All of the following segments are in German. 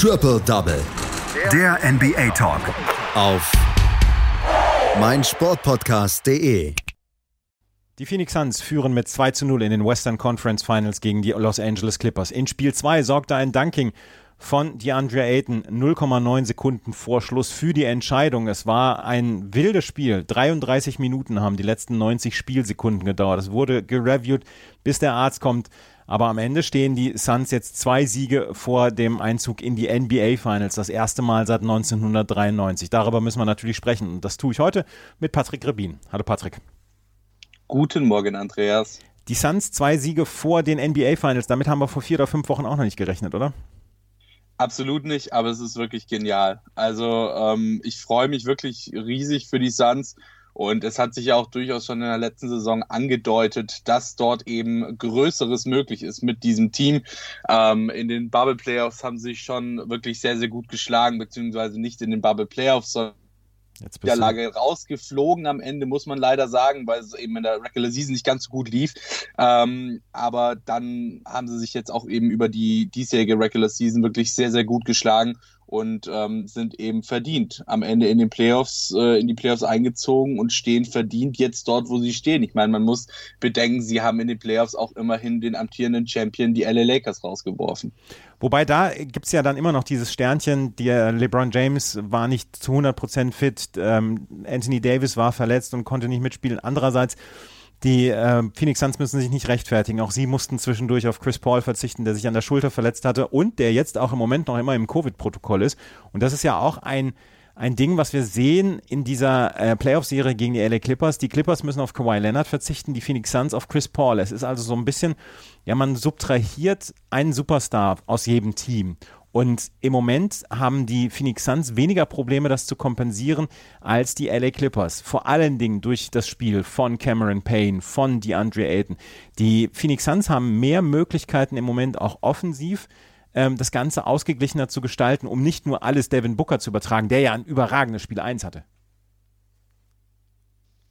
Triple Double. Der NBA Talk. Auf meinsportpodcast.de. Die Phoenix Suns führen mit 2 zu 0 in den Western Conference Finals gegen die Los Angeles Clippers. In Spiel 2 sorgte ein Dunking von DeAndre Ayton 0,9 Sekunden vor Schluss für die Entscheidung. Es war ein wildes Spiel. 33 Minuten haben die letzten 90 Spielsekunden gedauert. Es wurde gereviewt, bis der Arzt kommt. Aber am Ende stehen die Suns jetzt zwei Siege vor dem Einzug in die NBA Finals. Das erste Mal seit 1993. Darüber müssen wir natürlich sprechen. Und das tue ich heute mit Patrick Rebin. Hallo Patrick. Guten Morgen, Andreas. Die Suns zwei Siege vor den NBA Finals. Damit haben wir vor vier oder fünf Wochen auch noch nicht gerechnet, oder? Absolut nicht, aber es ist wirklich genial. Also ähm, ich freue mich wirklich riesig für die Suns. Und es hat sich ja auch durchaus schon in der letzten Saison angedeutet, dass dort eben Größeres möglich ist mit diesem Team. Ähm, in den Bubble Playoffs haben sie sich schon wirklich sehr, sehr gut geschlagen, beziehungsweise nicht in den Bubble Playoffs, sondern Jetzt der Lage rausgeflogen am Ende, muss man leider sagen, weil es eben in der Regular Season nicht ganz so gut lief. Ähm, aber dann haben sie sich jetzt auch eben über die diesjährige Regular Season wirklich sehr, sehr gut geschlagen und ähm, sind eben verdient am Ende in den Playoffs, äh, in die Playoffs eingezogen und stehen verdient jetzt dort, wo sie stehen. Ich meine, man muss bedenken, sie haben in den Playoffs auch immerhin den amtierenden Champion, die LA Lakers, rausgeworfen. Wobei da gibt es ja dann immer noch dieses Sternchen, der LeBron James war nicht zu 100% fit, ähm, Anthony Davis war verletzt und konnte nicht mitspielen. Andererseits die äh, Phoenix Suns müssen sich nicht rechtfertigen. Auch sie mussten zwischendurch auf Chris Paul verzichten, der sich an der Schulter verletzt hatte und der jetzt auch im Moment noch immer im Covid-Protokoll ist. Und das ist ja auch ein, ein Ding, was wir sehen in dieser äh, Playoff-Serie gegen die LA Clippers. Die Clippers müssen auf Kawhi Leonard verzichten, die Phoenix Suns auf Chris Paul. Es ist also so ein bisschen, ja, man subtrahiert einen Superstar aus jedem Team. Und im Moment haben die Phoenix Suns weniger Probleme, das zu kompensieren, als die LA Clippers. Vor allen Dingen durch das Spiel von Cameron Payne, von DeAndre Ayton. Die Phoenix Suns haben mehr Möglichkeiten im Moment auch offensiv, ähm, das Ganze ausgeglichener zu gestalten, um nicht nur alles Devin Booker zu übertragen, der ja ein überragendes Spiel 1 hatte.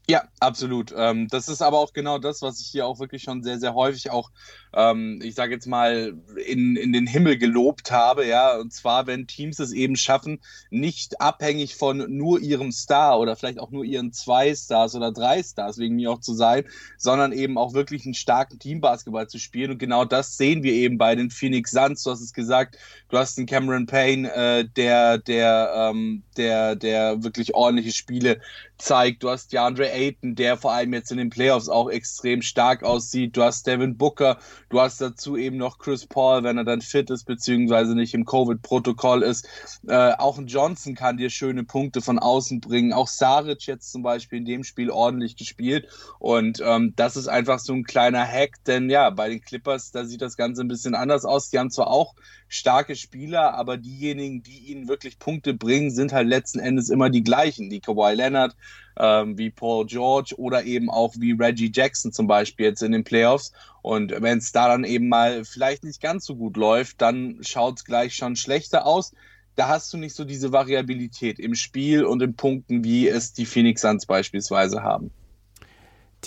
Ja, absolut. Ähm, das ist aber auch genau das, was ich hier auch wirklich schon sehr, sehr häufig auch, ähm, ich sage jetzt mal, in, in den Himmel gelobt habe, ja. Und zwar, wenn Teams es eben schaffen, nicht abhängig von nur ihrem Star oder vielleicht auch nur ihren zwei Stars oder drei Stars wegen mir auch zu sein, sondern eben auch wirklich einen starken Teambasketball zu spielen. Und genau das sehen wir eben bei den Phoenix Suns. Du hast es gesagt, du hast einen Cameron Payne, äh, der, der, ähm, der, der wirklich ordentliche Spiele zeigt. Du hast DeAndre Ayton, der vor allem jetzt in den Playoffs auch extrem stark aussieht. Du hast Devin Booker, du hast dazu eben noch Chris Paul, wenn er dann fit ist, beziehungsweise nicht im Covid-Protokoll ist. Äh, auch ein Johnson kann dir schöne Punkte von außen bringen. Auch Saric jetzt zum Beispiel in dem Spiel ordentlich gespielt. Und ähm, das ist einfach so ein kleiner Hack, denn ja, bei den Clippers, da sieht das Ganze ein bisschen anders aus. Die haben zwar auch starke Spieler, aber diejenigen, die ihnen wirklich Punkte bringen, sind halt letzten Endes immer die gleichen. Die Kawhi Leonard, ähm, wie Paul George oder eben auch wie Reggie Jackson zum Beispiel jetzt in den Playoffs. Und wenn es da dann eben mal vielleicht nicht ganz so gut läuft, dann schaut es gleich schon schlechter aus. Da hast du nicht so diese Variabilität im Spiel und in Punkten, wie es die Phoenix Suns beispielsweise haben.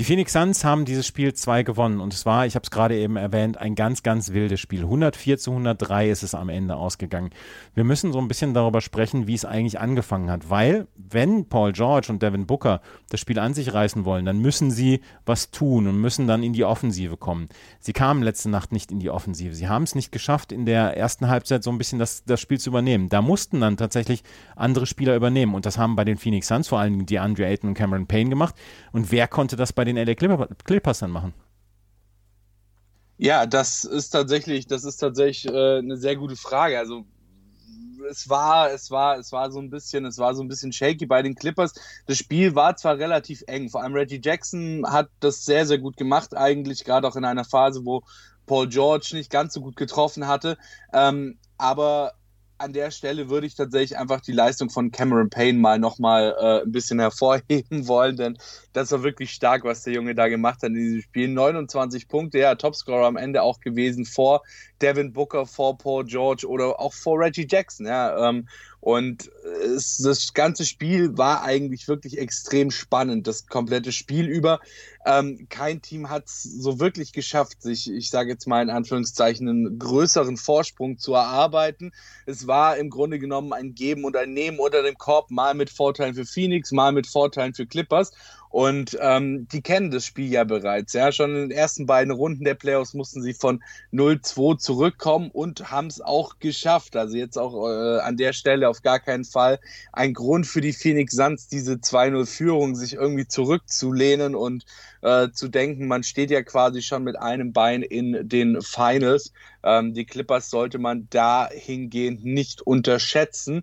Die Phoenix Suns haben dieses Spiel 2 gewonnen und es war, ich habe es gerade eben erwähnt, ein ganz, ganz wildes Spiel. 104 zu 103 ist es am Ende ausgegangen. Wir müssen so ein bisschen darüber sprechen, wie es eigentlich angefangen hat, weil wenn Paul George und Devin Booker das Spiel an sich reißen wollen, dann müssen sie was tun und müssen dann in die Offensive kommen. Sie kamen letzte Nacht nicht in die Offensive. Sie haben es nicht geschafft, in der ersten Halbzeit so ein bisschen das, das Spiel zu übernehmen. Da mussten dann tatsächlich andere Spieler übernehmen und das haben bei den Phoenix Suns vor allem die Andre Ayton und Cameron Payne gemacht. Und wer konnte das bei bei den LA Clippers dann machen? Ja, das ist tatsächlich, das ist tatsächlich äh, eine sehr gute Frage. Also es war, es war, es war so ein bisschen, es war so ein bisschen shaky bei den Clippers. Das Spiel war zwar relativ eng, vor allem Reggie Jackson hat das sehr, sehr gut gemacht, eigentlich, gerade auch in einer Phase, wo Paul George nicht ganz so gut getroffen hatte. Ähm, aber an der Stelle würde ich tatsächlich einfach die Leistung von Cameron Payne mal nochmal äh, ein bisschen hervorheben wollen, denn das war wirklich stark, was der Junge da gemacht hat in diesem Spiel. 29 Punkte, ja, Topscorer am Ende auch gewesen vor Devin Booker, vor Paul George oder auch vor Reggie Jackson, ja. Ähm, und es, das ganze Spiel war eigentlich wirklich extrem spannend, das komplette Spiel über. Ähm, kein Team hat es so wirklich geschafft, sich, ich sage jetzt mal in Anführungszeichen, einen größeren Vorsprung zu erarbeiten. Es war im Grunde genommen ein Geben und ein Nehmen unter dem Korb, mal mit Vorteilen für Phoenix, mal mit Vorteilen für Clippers. Und ähm, die kennen das Spiel ja bereits. Ja, schon in den ersten beiden Runden der Playoffs mussten sie von 0-2 zurückkommen und haben es auch geschafft. Also jetzt auch äh, an der Stelle auf gar keinen Fall ein Grund für die Phoenix Suns, diese 2-0-Führung sich irgendwie zurückzulehnen und äh, zu denken, man steht ja quasi schon mit einem Bein in den Finals. Ähm, die Clippers sollte man dahingehend nicht unterschätzen.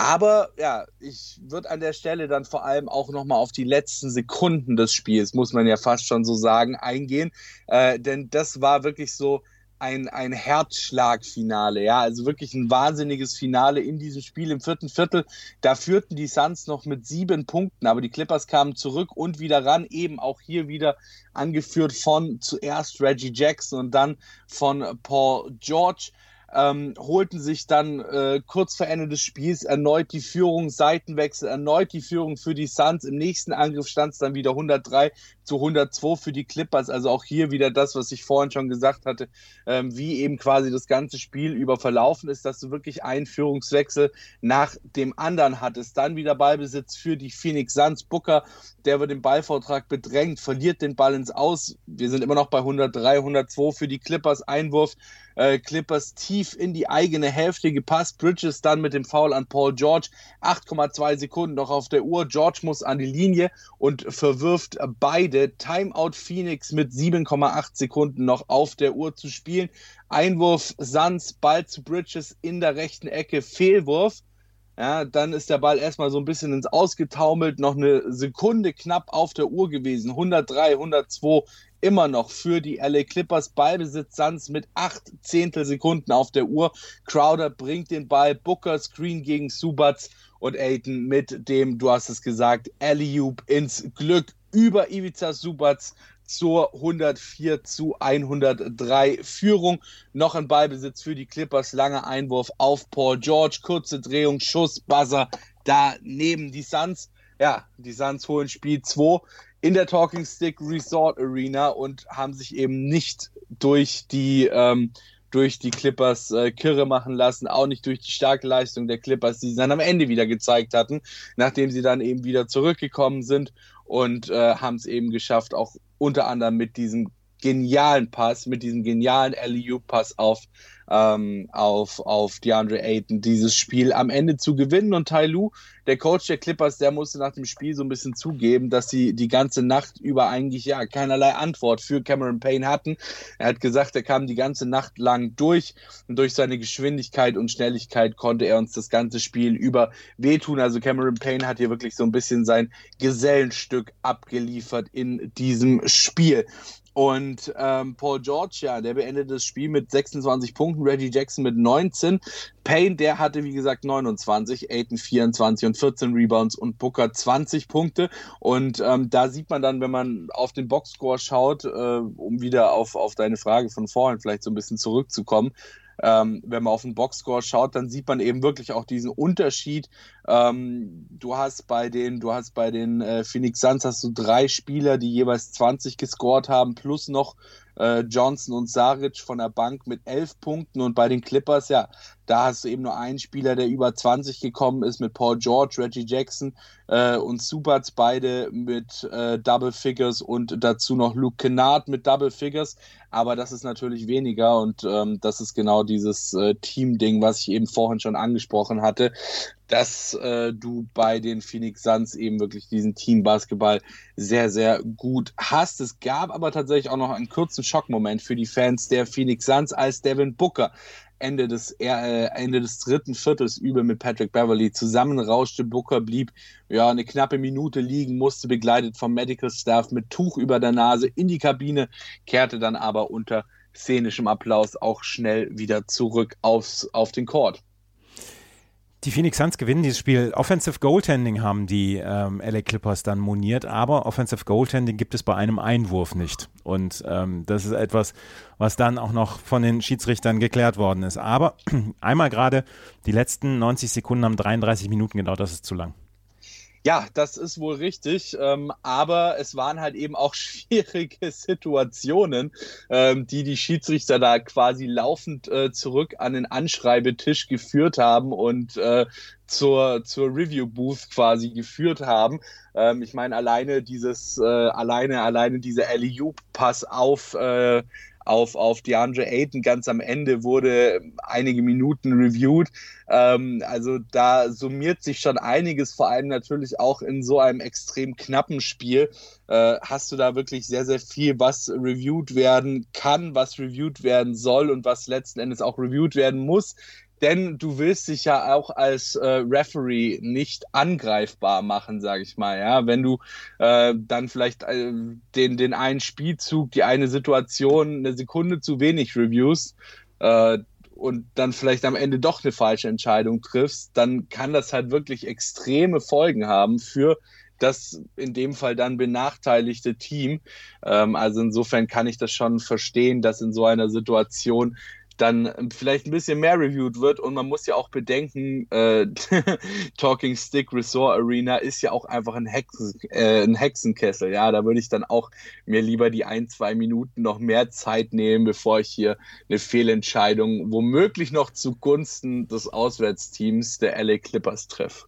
Aber ja, ich würde an der Stelle dann vor allem auch nochmal auf die letzten Sekunden des Spiels, muss man ja fast schon so sagen, eingehen. Äh, denn das war wirklich so ein, ein Herzschlagfinale, ja, also wirklich ein wahnsinniges Finale in diesem Spiel im vierten Viertel. Da führten die Suns noch mit sieben Punkten, aber die Clippers kamen zurück und wieder ran, eben auch hier wieder angeführt von zuerst Reggie Jackson und dann von Paul George ähm, holten sich dann äh, kurz vor Ende des Spiels erneut die Führung, Seitenwechsel, erneut die Führung für die Suns. Im nächsten Angriff stand es dann wieder 103 zu 102 für die Clippers. Also auch hier wieder das, was ich vorhin schon gesagt hatte, ähm, wie eben quasi das ganze Spiel über verlaufen ist, dass du wirklich einen Führungswechsel nach dem anderen hattest. Dann wieder Ballbesitz für die Phoenix Suns. Booker, der wird den Ballvortrag bedrängt, verliert den Ball ins Aus. Wir sind immer noch bei 103, 102 für die Clippers. Einwurf äh, Clippers tief in die eigene Hälfte gepasst. Bridges dann mit dem Foul an Paul George. 8,2 Sekunden noch auf der Uhr. George muss an die Linie und verwirft beide. Timeout Phoenix mit 7,8 Sekunden noch auf der Uhr zu spielen. Einwurf Suns, Ball zu Bridges in der rechten Ecke, Fehlwurf. Ja, dann ist der Ball erstmal so ein bisschen ins Ausgetaumelt, noch eine Sekunde knapp auf der Uhr gewesen. 103, 102 immer noch für die LA Clippers. Ballbesitz Suns mit acht Zehntelsekunden auf der Uhr. Crowder bringt den Ball, Booker Screen gegen Subats und Aiton mit dem, du hast es gesagt, Alley-Oop ins Glück über Ivica Subats zur 104 zu 103 Führung. Noch ein Ballbesitz für die Clippers, langer Einwurf auf Paul George, kurze Drehung, Schuss, Buzzer daneben die Suns. Ja, die Suns holen Spiel 2 in der Talking Stick Resort Arena und haben sich eben nicht durch die ähm, durch die Clippers äh, kirre machen lassen, auch nicht durch die starke Leistung der Clippers, die sie dann am Ende wieder gezeigt hatten, nachdem sie dann eben wieder zurückgekommen sind und äh, haben es eben geschafft, auch unter anderem mit diesem genialen Pass, mit diesem genialen LEU-Pass auf, ähm, auf, auf DeAndre Ayton, dieses Spiel am Ende zu gewinnen. Und Tai Lu, der Coach der Clippers, der musste nach dem Spiel so ein bisschen zugeben, dass sie die ganze Nacht über eigentlich ja keinerlei Antwort für Cameron Payne hatten. Er hat gesagt, er kam die ganze Nacht lang durch und durch seine Geschwindigkeit und Schnelligkeit konnte er uns das ganze Spiel über wehtun. Also Cameron Payne hat hier wirklich so ein bisschen sein Gesellenstück abgeliefert in diesem Spiel. Und ähm, Paul George, ja, der beendet das Spiel mit 26 Punkten, Reggie Jackson mit 19. Payne, der hatte, wie gesagt, 29, Aiton 24 und 14 Rebounds und Booker 20 Punkte. Und ähm, da sieht man dann, wenn man auf den Boxscore schaut, äh, um wieder auf, auf deine Frage von vorhin vielleicht so ein bisschen zurückzukommen, ähm, wenn man auf den Boxscore schaut, dann sieht man eben wirklich auch diesen Unterschied. Ähm, du hast bei den, du hast bei den äh, Phoenix Suns hast du drei Spieler, die jeweils 20 gescored haben, plus noch äh, Johnson und Saric von der Bank mit elf Punkten und bei den Clippers, ja, da hast du eben nur einen Spieler, der über 20 gekommen ist mit Paul George, Reggie Jackson äh, und Subats, beide mit äh, Double Figures und dazu noch Luke Kennard mit Double Figures. Aber das ist natürlich weniger und ähm, das ist genau dieses äh, Team-Ding, was ich eben vorhin schon angesprochen hatte dass äh, du bei den Phoenix Suns eben wirklich diesen Team-Basketball sehr, sehr gut hast. Es gab aber tatsächlich auch noch einen kurzen Schockmoment für die Fans der Phoenix Suns, als Devin Booker Ende des, äh, Ende des dritten Viertels übel mit Patrick Beverly zusammenrauschte. Booker blieb ja eine knappe Minute liegen, musste begleitet vom Medical Staff mit Tuch über der Nase in die Kabine, kehrte dann aber unter szenischem Applaus auch schnell wieder zurück aufs, auf den Court. Die Phoenix Suns gewinnen dieses Spiel. Offensive Goaltending haben die ähm, LA Clippers dann moniert, aber Offensive Goaltending gibt es bei einem Einwurf nicht. Und ähm, das ist etwas, was dann auch noch von den Schiedsrichtern geklärt worden ist. Aber einmal gerade die letzten 90 Sekunden haben 33 Minuten gedauert, das ist zu lang. Ja, das ist wohl richtig, ähm, aber es waren halt eben auch schwierige Situationen, ähm, die die Schiedsrichter da quasi laufend äh, zurück an den Anschreibetisch geführt haben und äh, zur, zur Review Booth quasi geführt haben. Ähm, ich meine, alleine dieses, äh, alleine, alleine diese Alley-Pass auf äh, auf, auf DeAndre Ayton ganz am Ende wurde einige Minuten reviewed. Ähm, also da summiert sich schon einiges, vor allem natürlich auch in so einem extrem knappen Spiel. Äh, hast du da wirklich sehr, sehr viel, was reviewed werden kann, was reviewed werden soll und was letzten Endes auch reviewed werden muss denn du willst dich ja auch als äh, Referee nicht angreifbar machen, sage ich mal. Ja, wenn du äh, dann vielleicht äh, den den einen Spielzug, die eine Situation eine Sekunde zu wenig reviews äh, und dann vielleicht am Ende doch eine falsche Entscheidung triffst, dann kann das halt wirklich extreme Folgen haben für das in dem Fall dann benachteiligte Team. Ähm, also insofern kann ich das schon verstehen, dass in so einer Situation dann vielleicht ein bisschen mehr reviewed wird. Und man muss ja auch bedenken, äh, Talking Stick Resort Arena ist ja auch einfach ein, Hexen, äh, ein Hexenkessel. Ja, da würde ich dann auch mir lieber die ein, zwei Minuten noch mehr Zeit nehmen, bevor ich hier eine Fehlentscheidung womöglich noch zugunsten des Auswärtsteams der LA Clippers treffe.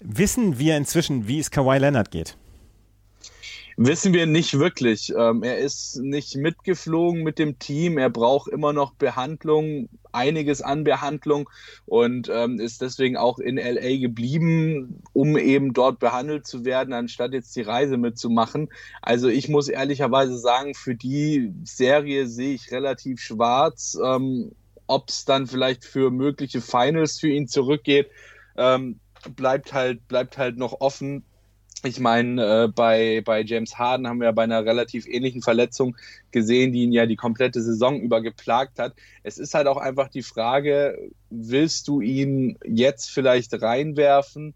Wissen wir inzwischen, wie es Kawhi Leonard geht? Wissen wir nicht wirklich. Ähm, er ist nicht mitgeflogen mit dem Team. Er braucht immer noch Behandlung, einiges an Behandlung und ähm, ist deswegen auch in LA geblieben, um eben dort behandelt zu werden, anstatt jetzt die Reise mitzumachen. Also ich muss ehrlicherweise sagen, für die Serie sehe ich relativ schwarz. Ähm, Ob es dann vielleicht für mögliche Finals für ihn zurückgeht, ähm, bleibt halt bleibt halt noch offen ich meine, äh, bei, bei James Harden haben wir bei einer relativ ähnlichen Verletzung gesehen, die ihn ja die komplette Saison über geplagt hat. Es ist halt auch einfach die Frage, willst du ihn jetzt vielleicht reinwerfen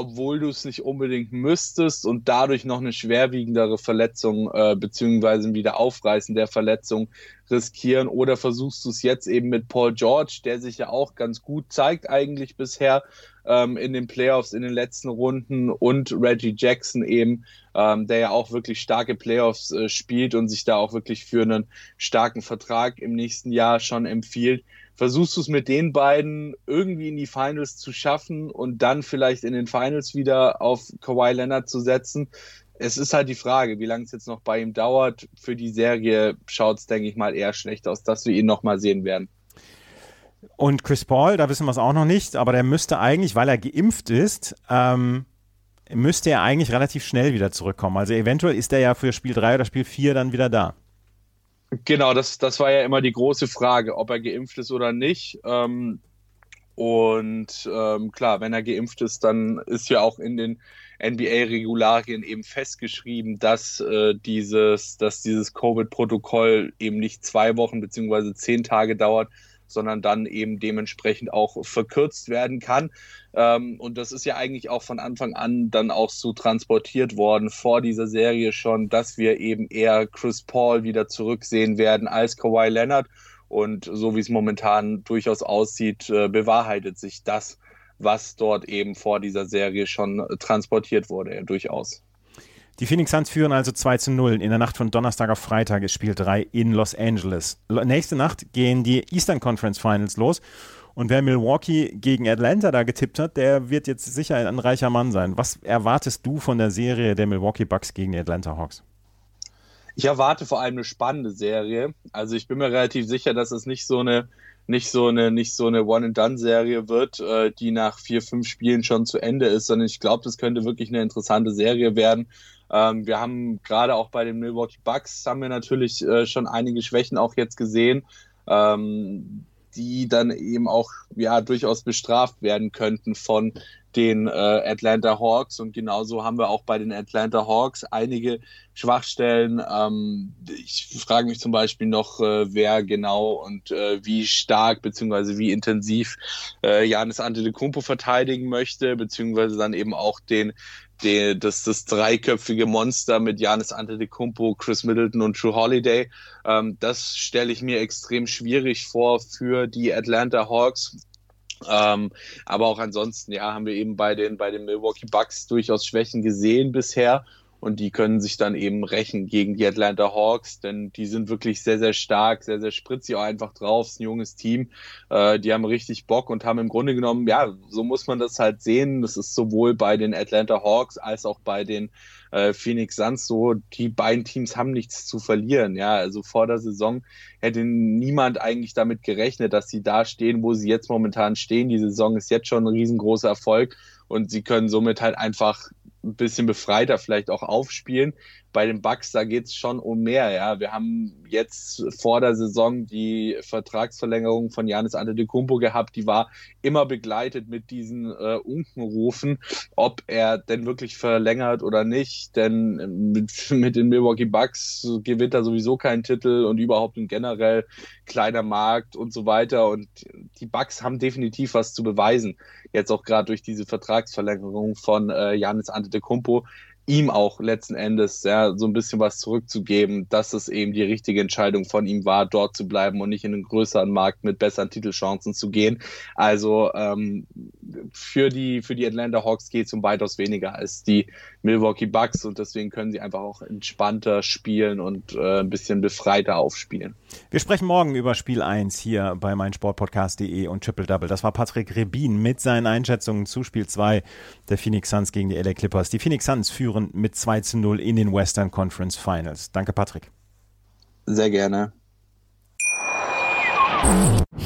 obwohl du es nicht unbedingt müsstest und dadurch noch eine schwerwiegendere Verletzung äh, beziehungsweise ein Wiederaufreißen der Verletzung riskieren oder versuchst du es jetzt eben mit Paul George, der sich ja auch ganz gut zeigt eigentlich bisher ähm, in den Playoffs in den letzten Runden und Reggie Jackson eben, ähm, der ja auch wirklich starke Playoffs äh, spielt und sich da auch wirklich für einen starken Vertrag im nächsten Jahr schon empfiehlt versuchst du es mit den beiden irgendwie in die Finals zu schaffen und dann vielleicht in den Finals wieder auf Kawhi Leonard zu setzen. Es ist halt die Frage, wie lange es jetzt noch bei ihm dauert. Für die Serie schaut es, denke ich mal, eher schlecht aus, dass wir ihn nochmal sehen werden. Und Chris Paul, da wissen wir es auch noch nicht, aber der müsste eigentlich, weil er geimpft ist, ähm, müsste er eigentlich relativ schnell wieder zurückkommen. Also eventuell ist er ja für Spiel 3 oder Spiel 4 dann wieder da. Genau, das, das war ja immer die große Frage, ob er geimpft ist oder nicht. Ähm, und ähm, klar, wenn er geimpft ist, dann ist ja auch in den NBA-Regularien eben festgeschrieben, dass äh, dieses, dass dieses Covid-Protokoll eben nicht zwei Wochen beziehungsweise zehn Tage dauert, sondern dann eben dementsprechend auch verkürzt werden kann. Ähm, und das ist ja eigentlich auch von Anfang an dann auch so transportiert worden vor dieser Serie schon, dass wir eben eher Chris Paul wieder zurücksehen werden als Kawhi Leonard. Und so wie es momentan durchaus aussieht, äh, bewahrheitet sich das, was dort eben vor dieser Serie schon transportiert wurde, ja, durchaus. Die Phoenix Suns führen also 2 zu 0. In der Nacht von Donnerstag auf Freitag ist Spiel 3 in Los Angeles. Nächste Nacht gehen die Eastern Conference Finals los. Und wer Milwaukee gegen Atlanta da getippt hat, der wird jetzt sicher ein reicher Mann sein. Was erwartest du von der Serie der Milwaukee Bucks gegen die Atlanta Hawks? Ich erwarte vor allem eine spannende Serie. Also ich bin mir relativ sicher, dass es nicht so eine nicht so eine nicht so eine One-and-Done-Serie wird, äh, die nach vier, fünf Spielen schon zu Ende ist, sondern ich glaube, das könnte wirklich eine interessante Serie werden. Ähm, wir haben gerade auch bei den Milwaukee Bucks haben wir natürlich äh, schon einige Schwächen auch jetzt gesehen, ähm, die dann eben auch ja durchaus bestraft werden könnten von den äh, Atlanta Hawks und genauso haben wir auch bei den Atlanta Hawks einige Schwachstellen. Ähm, ich frage mich zum Beispiel noch, äh, wer genau und äh, wie stark beziehungsweise wie intensiv äh, Janis Antetokounmpo verteidigen möchte, beziehungsweise dann eben auch den die, das, das dreiköpfige Monster mit Janis Antetokounmpo, Chris Middleton und True Holiday. Ähm, das stelle ich mir extrem schwierig vor für die Atlanta Hawks. Ähm, aber auch ansonsten, ja, haben wir eben bei den, bei den Milwaukee Bucks durchaus Schwächen gesehen bisher und die können sich dann eben rächen gegen die Atlanta Hawks, denn die sind wirklich sehr, sehr stark, sehr, sehr spritzig auch einfach drauf, ist ein junges Team, äh, die haben richtig Bock und haben im Grunde genommen, ja, so muss man das halt sehen, das ist sowohl bei den Atlanta Hawks als auch bei den äh, Phoenix Suns so, die beiden Teams haben nichts zu verlieren, ja, also vor der Saison hätte niemand eigentlich damit gerechnet, dass sie da stehen, wo sie jetzt momentan stehen, die Saison ist jetzt schon ein riesengroßer Erfolg und sie können somit halt einfach ein bisschen befreiter vielleicht auch aufspielen. Bei den Bucks, da geht es schon um mehr. Ja, wir haben jetzt vor der Saison die Vertragsverlängerung von Janis Antetokounmpo gehabt. Die war immer begleitet mit diesen äh, Unkenrufen, ob er denn wirklich verlängert oder nicht. Denn mit, mit den Milwaukee Bucks gewinnt er sowieso keinen Titel und überhaupt ein generell kleiner Markt und so weiter. Und die Bucks haben definitiv was zu beweisen. Jetzt auch gerade durch diese Vertragsverlängerung von äh, Janis Antetokounmpo ihm auch letzten Endes ja, so ein bisschen was zurückzugeben, dass es eben die richtige Entscheidung von ihm war, dort zu bleiben und nicht in einen größeren Markt mit besseren Titelchancen zu gehen. Also ähm, für, die, für die Atlanta Hawks geht es um weitaus weniger als die Milwaukee Bucks und deswegen können sie einfach auch entspannter spielen und äh, ein bisschen befreiter aufspielen. Wir sprechen morgen über Spiel 1 hier bei meinsportpodcast.de und Triple Double. Das war Patrick Rebin mit seinen Einschätzungen zu Spiel 2 der Phoenix Suns gegen die LA Clippers. Die Phoenix Suns führen mit 2 zu 0 in den Western Conference Finals. Danke, Patrick. Sehr gerne.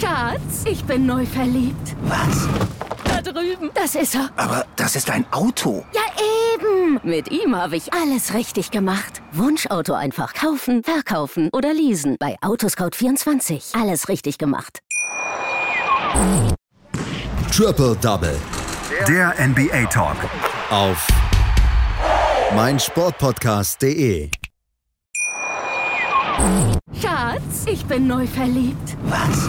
Schatz, ich bin neu verliebt. Was? Da drüben. Das ist er. Aber das ist ein Auto. Ja, eben. Mit ihm habe ich alles richtig gemacht. Wunschauto einfach kaufen, verkaufen oder leasen. Bei Autoscout24. Alles richtig gemacht. Triple Double. Der NBA Talk. Auf meinsportpodcast.de. Schatz, ich bin neu verliebt. Was?